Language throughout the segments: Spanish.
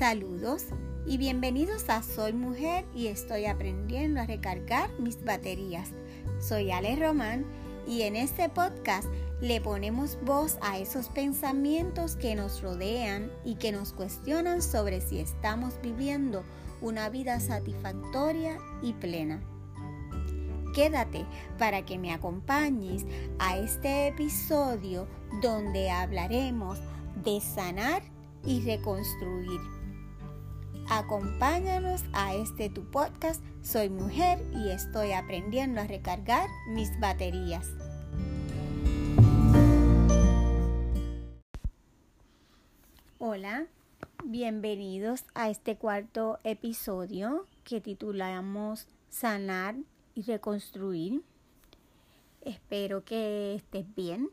Saludos y bienvenidos a Soy Mujer y estoy aprendiendo a recargar mis baterías. Soy Ale Román y en este podcast le ponemos voz a esos pensamientos que nos rodean y que nos cuestionan sobre si estamos viviendo una vida satisfactoria y plena. Quédate para que me acompañes a este episodio donde hablaremos de sanar y reconstruir. Acompáñanos a este tu podcast. Soy mujer y estoy aprendiendo a recargar mis baterías. Hola, bienvenidos a este cuarto episodio que titulamos Sanar y Reconstruir. Espero que estés bien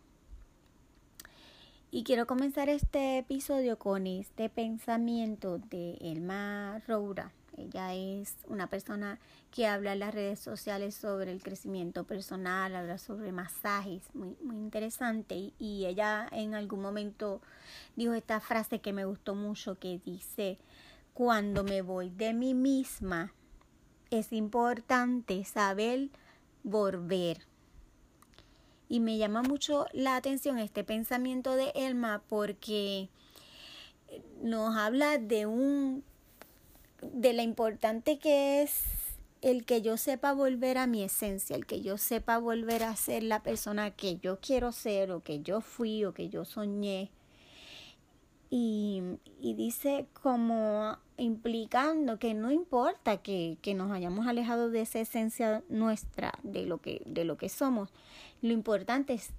y quiero comenzar este episodio con este pensamiento de Elma Roura. Ella es una persona que habla en las redes sociales sobre el crecimiento personal, habla sobre masajes, muy, muy interesante. Y, y ella en algún momento dijo esta frase que me gustó mucho, que dice, cuando me voy de mí misma, es importante saber volver. Y me llama mucho la atención este pensamiento de Elma porque nos habla de un de la importante que es el que yo sepa volver a mi esencia, el que yo sepa volver a ser la persona que yo quiero ser o que yo fui o que yo soñé. Y, y dice como implicando que no importa que, que, nos hayamos alejado de esa esencia nuestra, de lo que, de lo que somos, lo importante es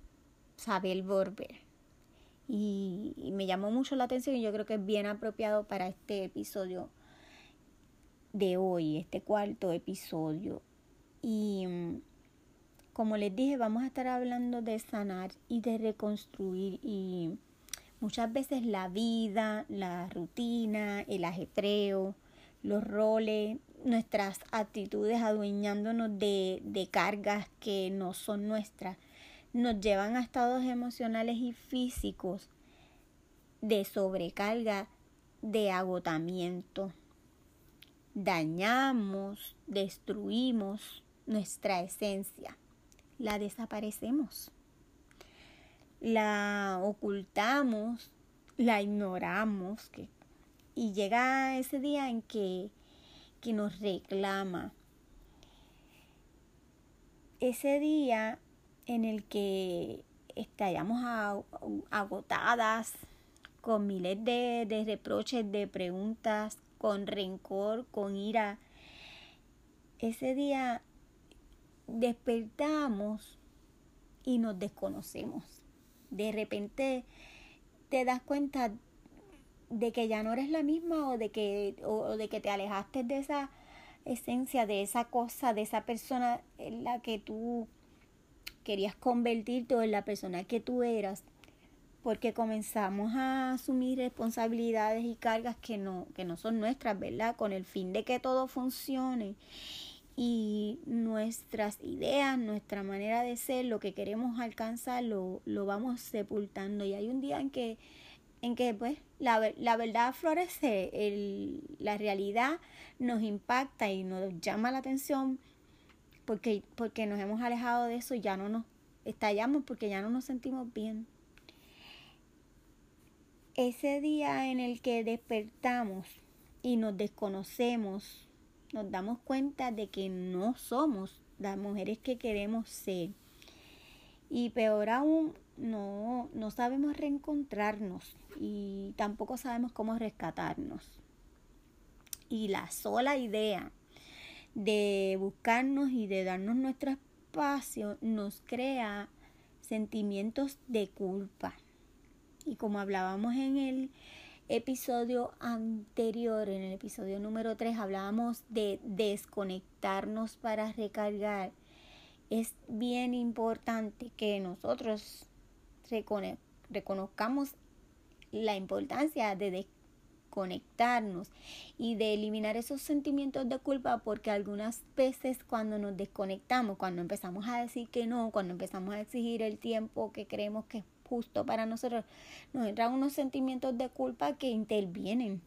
saber volver. Y, me llamó mucho la atención y yo creo que es bien apropiado para este episodio de hoy, este cuarto episodio. Y mm, como les dije, vamos a estar hablando de sanar y de reconstruir y muchas veces la vida, la rutina, el ajetreo, los roles, nuestras actitudes adueñándonos de, de cargas que no son nuestras, nos llevan a estados emocionales y físicos de sobrecarga, de agotamiento. Dañamos, destruimos nuestra esencia, la desaparecemos, la ocultamos, la ignoramos que, y llega ese día en que que nos reclama. Ese día en el que estallamos agotadas, con miles de, reproches, de preguntas, con rencor, con ira. Ese día despertamos y nos desconocemos. De repente te das cuenta de que ya no eres la misma o de que, o, de que te alejaste de esa esencia, de esa cosa, de esa persona en la que tú querías convertirte o en la persona que tú eras, porque comenzamos a asumir responsabilidades y cargas que no, que no son nuestras, ¿verdad? Con el fin de que todo funcione y nuestras ideas, nuestra manera de ser, lo que queremos alcanzar, lo, lo vamos sepultando. Y hay un día en que en que pues la, la verdad florece, el, la realidad nos impacta y nos llama la atención porque, porque nos hemos alejado de eso y ya no nos estallamos porque ya no nos sentimos bien. Ese día en el que despertamos y nos desconocemos, nos damos cuenta de que no somos las mujeres que queremos ser. Y peor aún, no, no sabemos reencontrarnos y tampoco sabemos cómo rescatarnos. Y la sola idea de buscarnos y de darnos nuestro espacio nos crea sentimientos de culpa. Y como hablábamos en el episodio anterior, en el episodio número 3, hablábamos de desconectarnos para recargar. Es bien importante que nosotros reconozcamos la importancia de desconectarnos y de eliminar esos sentimientos de culpa porque algunas veces cuando nos desconectamos, cuando empezamos a decir que no, cuando empezamos a exigir el tiempo que creemos que es justo para nosotros, nos entran unos sentimientos de culpa que intervienen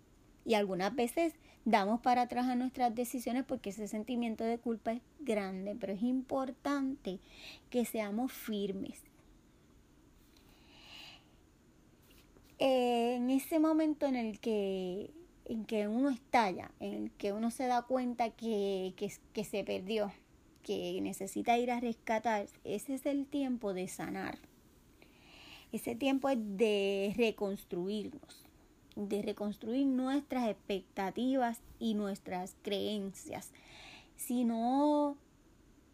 Y algunas veces damos para atrás a nuestras decisiones porque ese sentimiento de culpa es grande, pero es importante que seamos firmes. En ese momento en el que, en que uno estalla, en el que uno se da cuenta que, que, que se perdió, que necesita ir a rescatar, ese es el tiempo de sanar. Ese tiempo es de reconstruirnos de reconstruir nuestras expectativas y nuestras creencias. Si no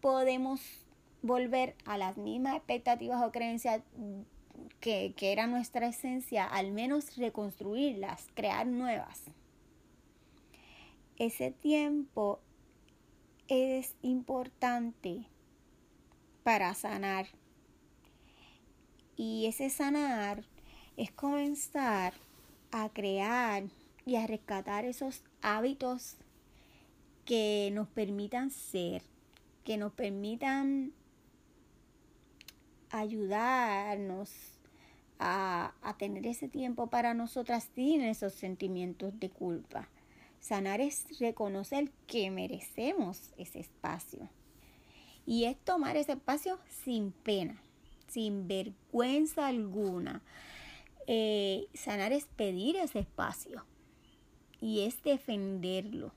podemos volver a las mismas expectativas o creencias que, que era nuestra esencia, al menos reconstruirlas, crear nuevas. Ese tiempo es importante para sanar. Y ese sanar es comenzar a crear y a rescatar esos hábitos que nos permitan ser, que nos permitan ayudarnos a, a, tener ese tiempo para nosotras sin esos sentimientos de culpa. Sanar es reconocer que merecemos ese espacio. Y es tomar ese espacio sin pena, sin vergüenza alguna, eh, sanar es pedir ese espacio y es defenderlo.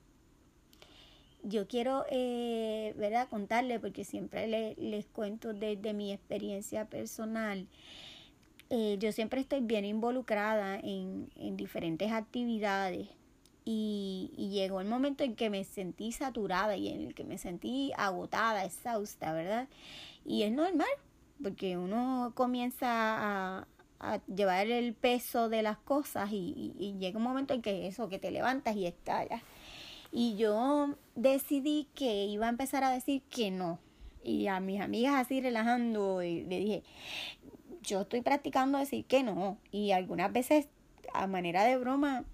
Yo quiero, eh, ¿verdad?, contarle, porque siempre les cuento desde mi experiencia personal. Eh, yo siempre estoy bien involucrada en, en diferentes actividades y, y, llegó el momento en que me sentí saturada y en el que me sentí agotada, exhausta, ¿verdad? Y es normal, porque uno comienza a, llevar el peso de las cosas y, llega un momento en que eso, que te levantas y estallas. Y yo decidí que iba a empezar a decir que no. Y a mis amigas así relajando, y le dije, yo estoy practicando decir que no. Y algunas veces, a manera de broma,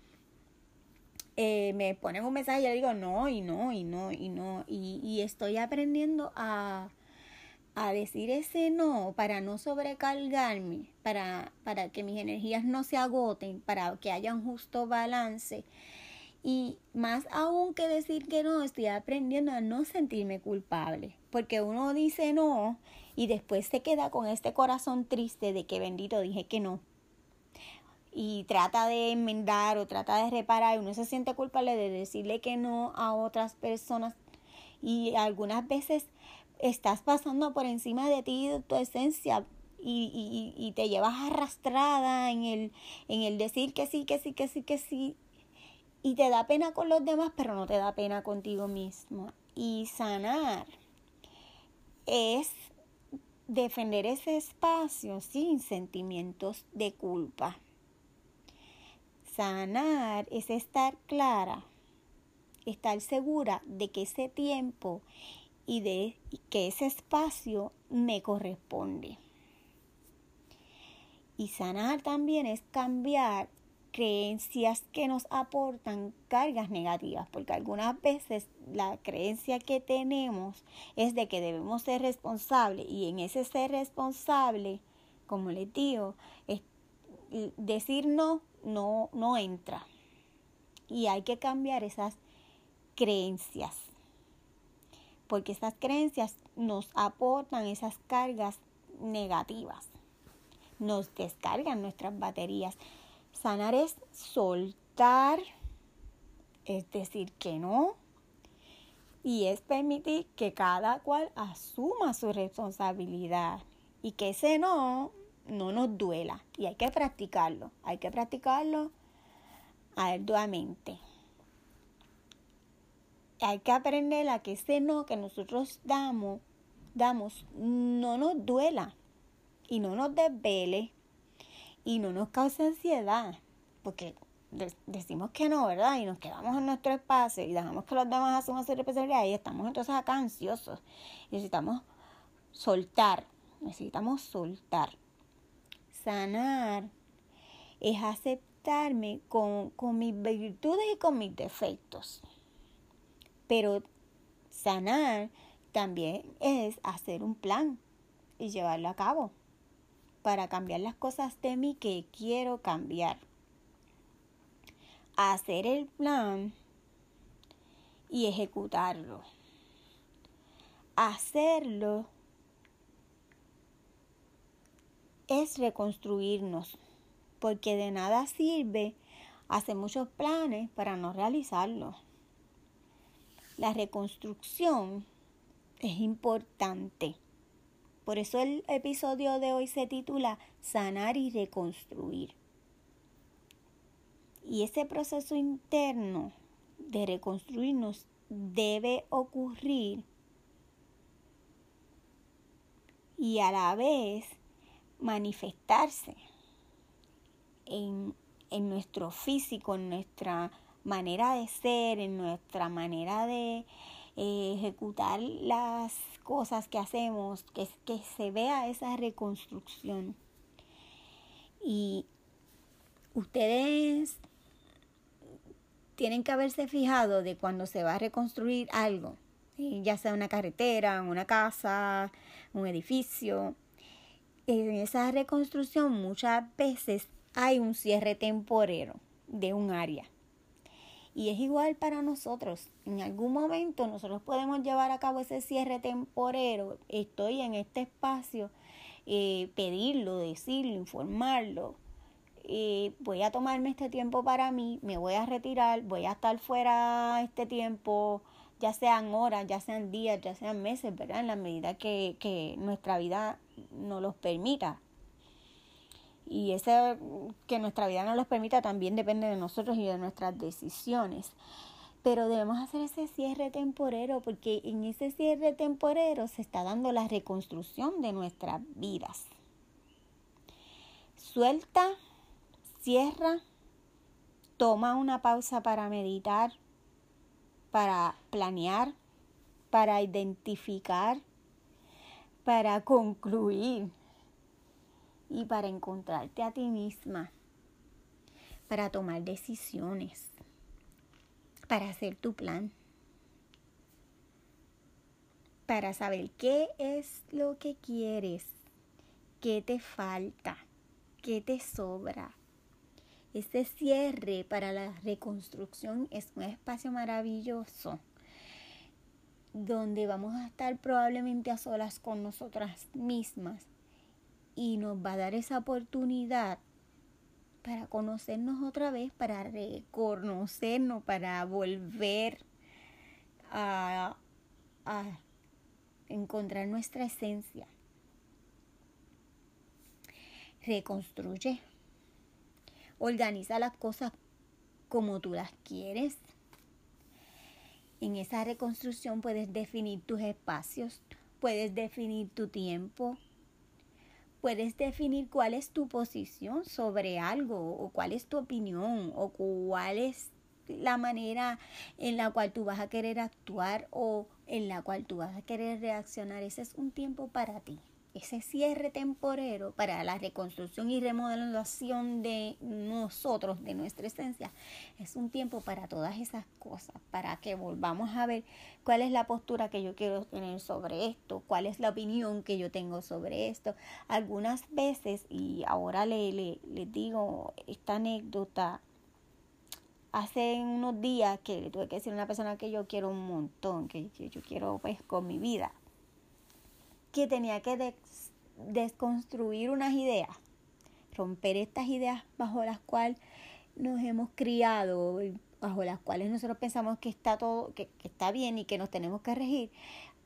eh, me ponen un mensaje y yo digo no, y no, y no, y no. Y, y estoy aprendiendo a, a decir ese no para no sobrecargarme, para, para que mis energías no se agoten, para que haya un justo balance. Y más aún que decir que no, estoy aprendiendo a no sentirme culpable, porque uno dice no y después se queda con este corazón triste de que bendito dije que no. Y trata de enmendar o trata de reparar, uno se siente culpable de decirle que no a otras personas y algunas veces estás pasando por encima de ti, tu esencia, y, y, y, te llevas arrastrada en el, en el decir que sí, que sí, que sí, que sí, y te da pena con los demás, pero no te da pena contigo mismo. Y sanar es defender ese espacio sin sentimientos de culpa. Sanar es estar clara, estar segura de que ese tiempo y de que ese espacio me corresponde. Y sanar también es cambiar creencias que nos aportan cargas negativas, porque algunas veces la creencia que tenemos es de que debemos ser responsables y en ese ser responsable, como les digo, decir no, no, no entra. Y hay que cambiar esas creencias porque esas creencias nos aportan esas cargas negativas, nos descargan nuestras baterías. Sanar es soltar, es decir que no, y es permitir que cada cual asuma su responsabilidad y que ese no no nos duela y hay que practicarlo, hay que practicarlo arduamente. Hay que aprender a que ese no que nosotros damos, damos no nos duela y no nos desvele y no nos cause ansiedad, porque decimos que no, ¿verdad? Y nos quedamos en nuestro espacio y dejamos que los demás asuman su responsabilidad y estamos entonces acá ansiosos. Necesitamos soltar, necesitamos soltar. Sanar es aceptarme con, con mis virtudes y con mis defectos. Pero sanar también es hacer un plan y llevarlo a cabo para cambiar las cosas de mí que quiero cambiar. hacer el plan y ejecutarlo. Hacerlo es reconstruirnos, porque de nada sirve hacer muchos planes para no realizarlos. La reconstrucción es importante. Por eso el episodio de hoy se titula Sanar y reconstruir. Y ese proceso interno de reconstruirnos debe ocurrir y a la vez manifestarse en, en, nuestro físico, en nuestra manera de ser, en nuestra manera de eh, ejecutar las cosas que hacemos, que, se vea esa reconstrucción. Y ustedes tienen que haberse fijado de cuando se va a reconstruir algo, ya sea una carretera, una casa, un edificio. En esa reconstrucción muchas veces hay un cierre temporero de un área. Y es igual para nosotros. En algún momento nosotros podemos llevar a cabo ese cierre temporero. Estoy en este espacio, eh, pedirlo, decirlo, informarlo, voy a tomarme este tiempo para mí, me voy a retirar, voy a estar fuera este tiempo, ya sean horas, ya sean días, ya sean meses, ¿verdad? En la medida que, que nuestra vida nos los permita. Y ese que nuestra vida nos los permita también depende de nosotros y de nuestras decisiones. Pero debemos hacer ese cierre temporero porque en ese cierre temporero se está dando la reconstrucción de nuestras vidas. Suelta Cierra, toma una pausa para meditar, para planear, para identificar, para concluir y para encontrarte a ti misma, para tomar decisiones, para hacer tu plan, para saber qué es lo que quieres, qué te falta, qué te sobra. Ese cierre para la reconstrucción es un espacio maravilloso donde vamos a estar probablemente a solas con nosotras mismas y nos va a dar esa oportunidad para conocernos otra vez, para reconocernos, para volver a, a encontrar nuestra esencia. Reconstruye Organiza las cosas como tú las quieres. En esa reconstrucción puedes definir tus espacios, puedes definir tu tiempo, puedes definir cuál es tu posición sobre algo o cuál es tu opinión o cuál es la manera en la cual tú vas a querer actuar o en la cual tú vas a querer reaccionar. Ese es un tiempo para ti ese cierre temporero para la reconstrucción y remodelación de nosotros, de nuestra esencia, es un tiempo para todas esas cosas, para que volvamos a ver cuál es la postura que yo quiero tener sobre esto, cuál es la opinión que yo tengo sobre esto. Algunas veces, y ahora le, le, les digo esta anécdota, hace unos días que le tuve que decir a una persona que yo quiero un montón, que, que yo quiero pues con mi vida, que tenía que desconstruir unas ideas, romper estas ideas bajo las cuales nos hemos criado, bajo las cuales nosotros pensamos que está todo, que, está bien y que nos tenemos que regir,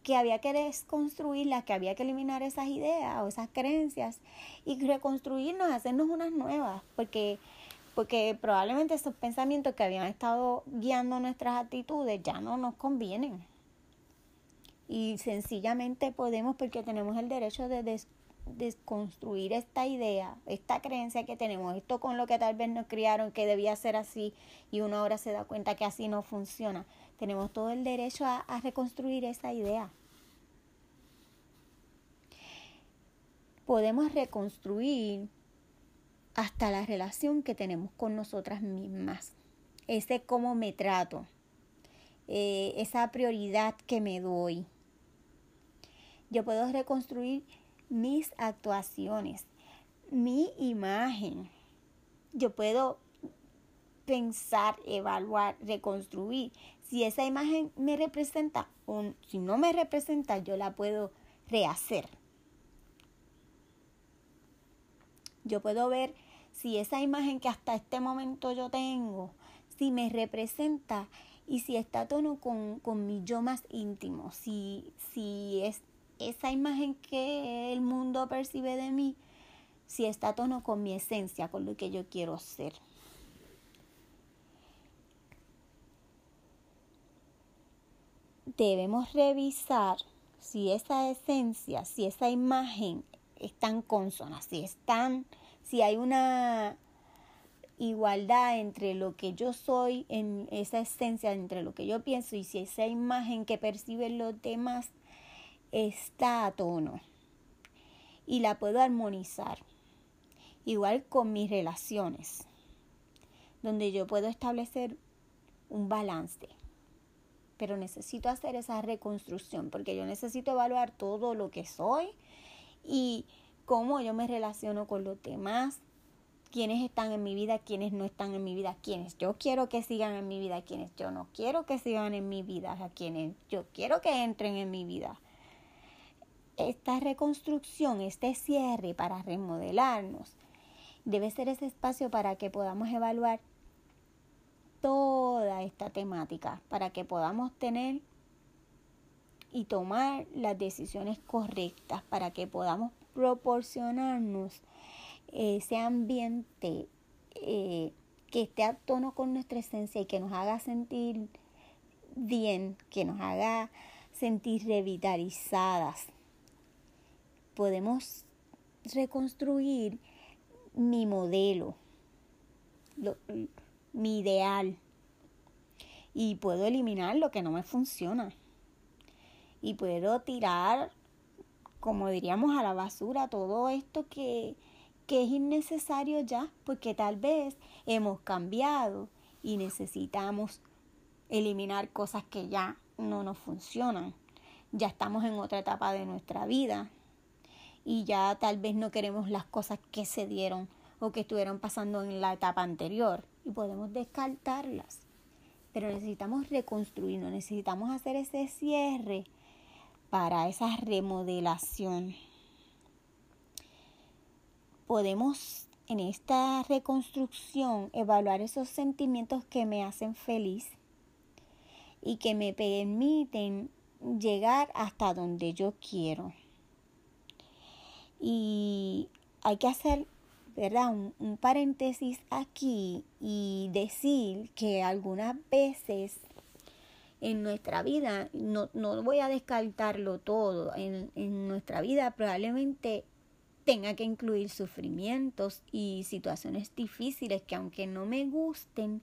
que había que desconstruirlas, que había que eliminar esas ideas o esas creencias y reconstruirnos, hacernos unas nuevas, porque porque probablemente esos pensamientos que habían estado guiando nuestras actitudes ya no nos convienen y sencillamente podemos porque tenemos el derecho de desconstruir esta idea, esta creencia que tenemos, esto con lo que tal vez nos criaron que debía ser así y uno ahora se da cuenta que así no funciona. Tenemos todo el derecho a, reconstruir esa idea. Podemos reconstruir hasta la relación que tenemos con nosotras mismas, ese cómo me trato, eh, esa prioridad que me doy, yo puedo reconstruir mis actuaciones, mi imagen. Yo puedo pensar, evaluar, reconstruir. Si esa imagen me representa o si no me representa, yo la puedo rehacer. Yo puedo ver si esa imagen que hasta este momento yo tengo, si me representa y si está a tono con, con mi yo más íntimo, si, si es esa imagen que el mundo percibe de mí, si está a tono con mi esencia, con lo que yo quiero ser. Debemos revisar si esa esencia, si esa imagen están consonas, si están, si hay una igualdad entre lo que yo soy, en esa esencia, entre lo que yo pienso y si esa imagen que perciben los demás está a tono y la puedo armonizar. Igual con mis relaciones, donde yo puedo establecer un balance. Pero necesito hacer esa reconstrucción porque yo necesito evaluar todo lo que soy y cómo yo me relaciono con los demás, quiénes están en mi vida, quiénes no están en mi vida, quiénes yo quiero que sigan en mi vida, quiénes yo no quiero que sigan en mi vida, a quienes yo quiero que entren en mi vida. Esta reconstrucción, este cierre para remodelarnos, debe ser ese espacio para que podamos evaluar toda esta temática, para que podamos tener y tomar las decisiones correctas para que podamos proporcionarnos ese ambiente eh, que esté a tono con nuestra esencia y que nos haga sentir bien, que nos haga sentir revitalizadas. Podemos reconstruir mi modelo, mi ideal, y puedo eliminar lo que no me funciona. Y puedo tirar, como diríamos, a la basura todo esto que, que es innecesario ya, porque tal vez hemos cambiado y necesitamos eliminar cosas que ya no nos funcionan. Ya estamos en otra etapa de nuestra vida y ya tal vez no queremos las cosas que se dieron o que estuvieron pasando en la etapa anterior y podemos descartarlas. Pero necesitamos reconstruirnos, necesitamos hacer ese cierre para esa remodelación. Podemos en esta reconstrucción evaluar esos sentimientos que me hacen feliz y que me permiten llegar hasta donde yo quiero. Y hay que hacer, ¿verdad? Un, paréntesis aquí y decir que algunas veces en nuestra vida, no, no voy a descartarlo todo, en, en nuestra vida probablemente tenga que incluir sufrimientos y situaciones difíciles que aunque no me gusten,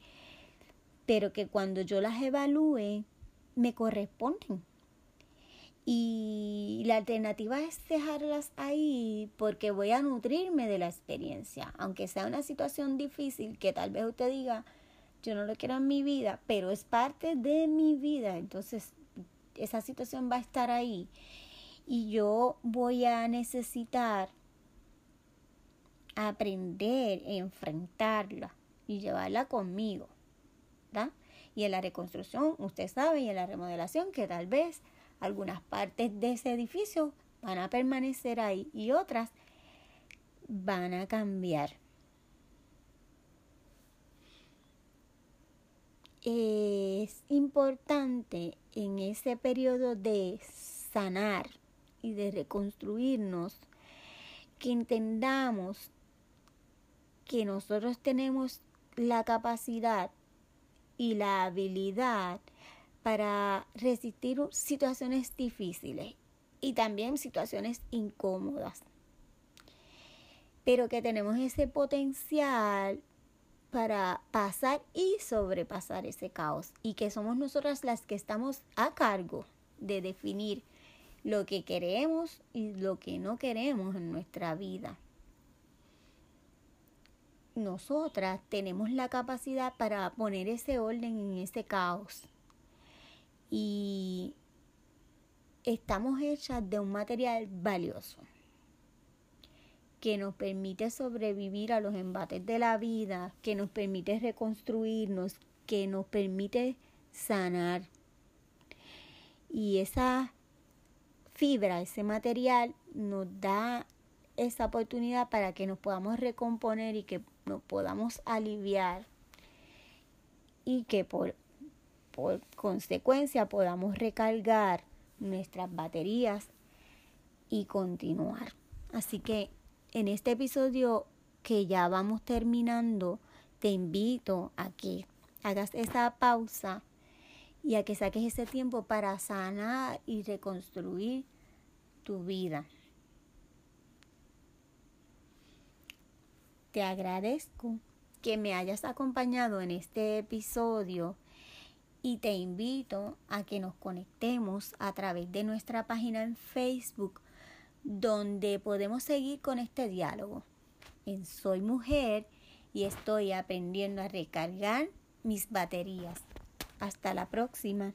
pero que cuando yo las evalúe me corresponden. Y la alternativa es dejarlas ahí porque voy a nutrirme de la experiencia, aunque sea una situación difícil que tal vez usted diga, yo no lo quiero en mi vida, pero es parte de mi vida, entonces esa situación va a estar ahí. Y yo voy a necesitar aprender, enfrentarla y llevarla conmigo, ¿verdad? Y en la reconstrucción, usted sabe, y en la remodelación, que tal vez algunas partes de ese edificio van a permanecer ahí y otras van a cambiar. es importante en ese periodo de sanar y de reconstruirnos que entendamos que nosotros tenemos la capacidad y la habilidad para resistir situaciones difíciles y también situaciones incómodas. Pero que tenemos ese potencial para pasar y sobrepasar ese caos y que somos nosotras las que estamos a cargo de definir lo que queremos y lo que no queremos en nuestra vida. Nosotras tenemos la capacidad para poner ese orden en ese caos y estamos hechas de un material valioso que nos permite sobrevivir a los embates de la vida, que nos permite reconstruirnos, que nos permite sanar. Y esa fibra, ese material nos da esa oportunidad para que nos podamos recomponer y que nos podamos aliviar y que por, por consecuencia podamos recargar nuestras baterías y continuar. Así que en este episodio que ya vamos terminando, te invito a que hagas esa pausa y a que saques ese tiempo para sanar y reconstruir tu vida. Te agradezco que me hayas acompañado en este episodio y te invito a que nos conectemos a través de nuestra página en Facebook donde podemos seguir con este diálogo. En Soy Mujer y estoy aprendiendo a recargar mis baterías. Hasta la próxima.